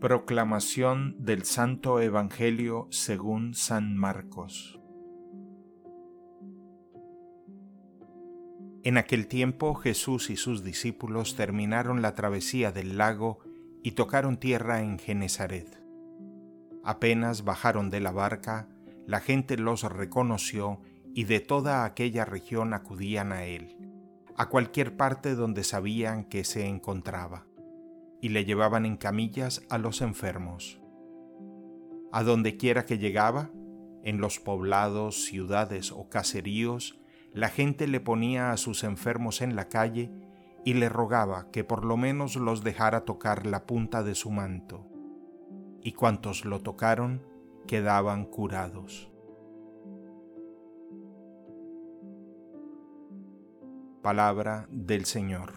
Proclamación del Santo Evangelio según San Marcos En aquel tiempo Jesús y sus discípulos terminaron la travesía del lago y tocaron tierra en Genezaret. Apenas bajaron de la barca, la gente los reconoció y de toda aquella región acudían a él, a cualquier parte donde sabían que se encontraba, y le llevaban en camillas a los enfermos. A donde quiera que llegaba, en los poblados, ciudades o caseríos, la gente le ponía a sus enfermos en la calle y le rogaba que por lo menos los dejara tocar la punta de su manto. Y cuantos lo tocaron quedaban curados. Palabra del Señor.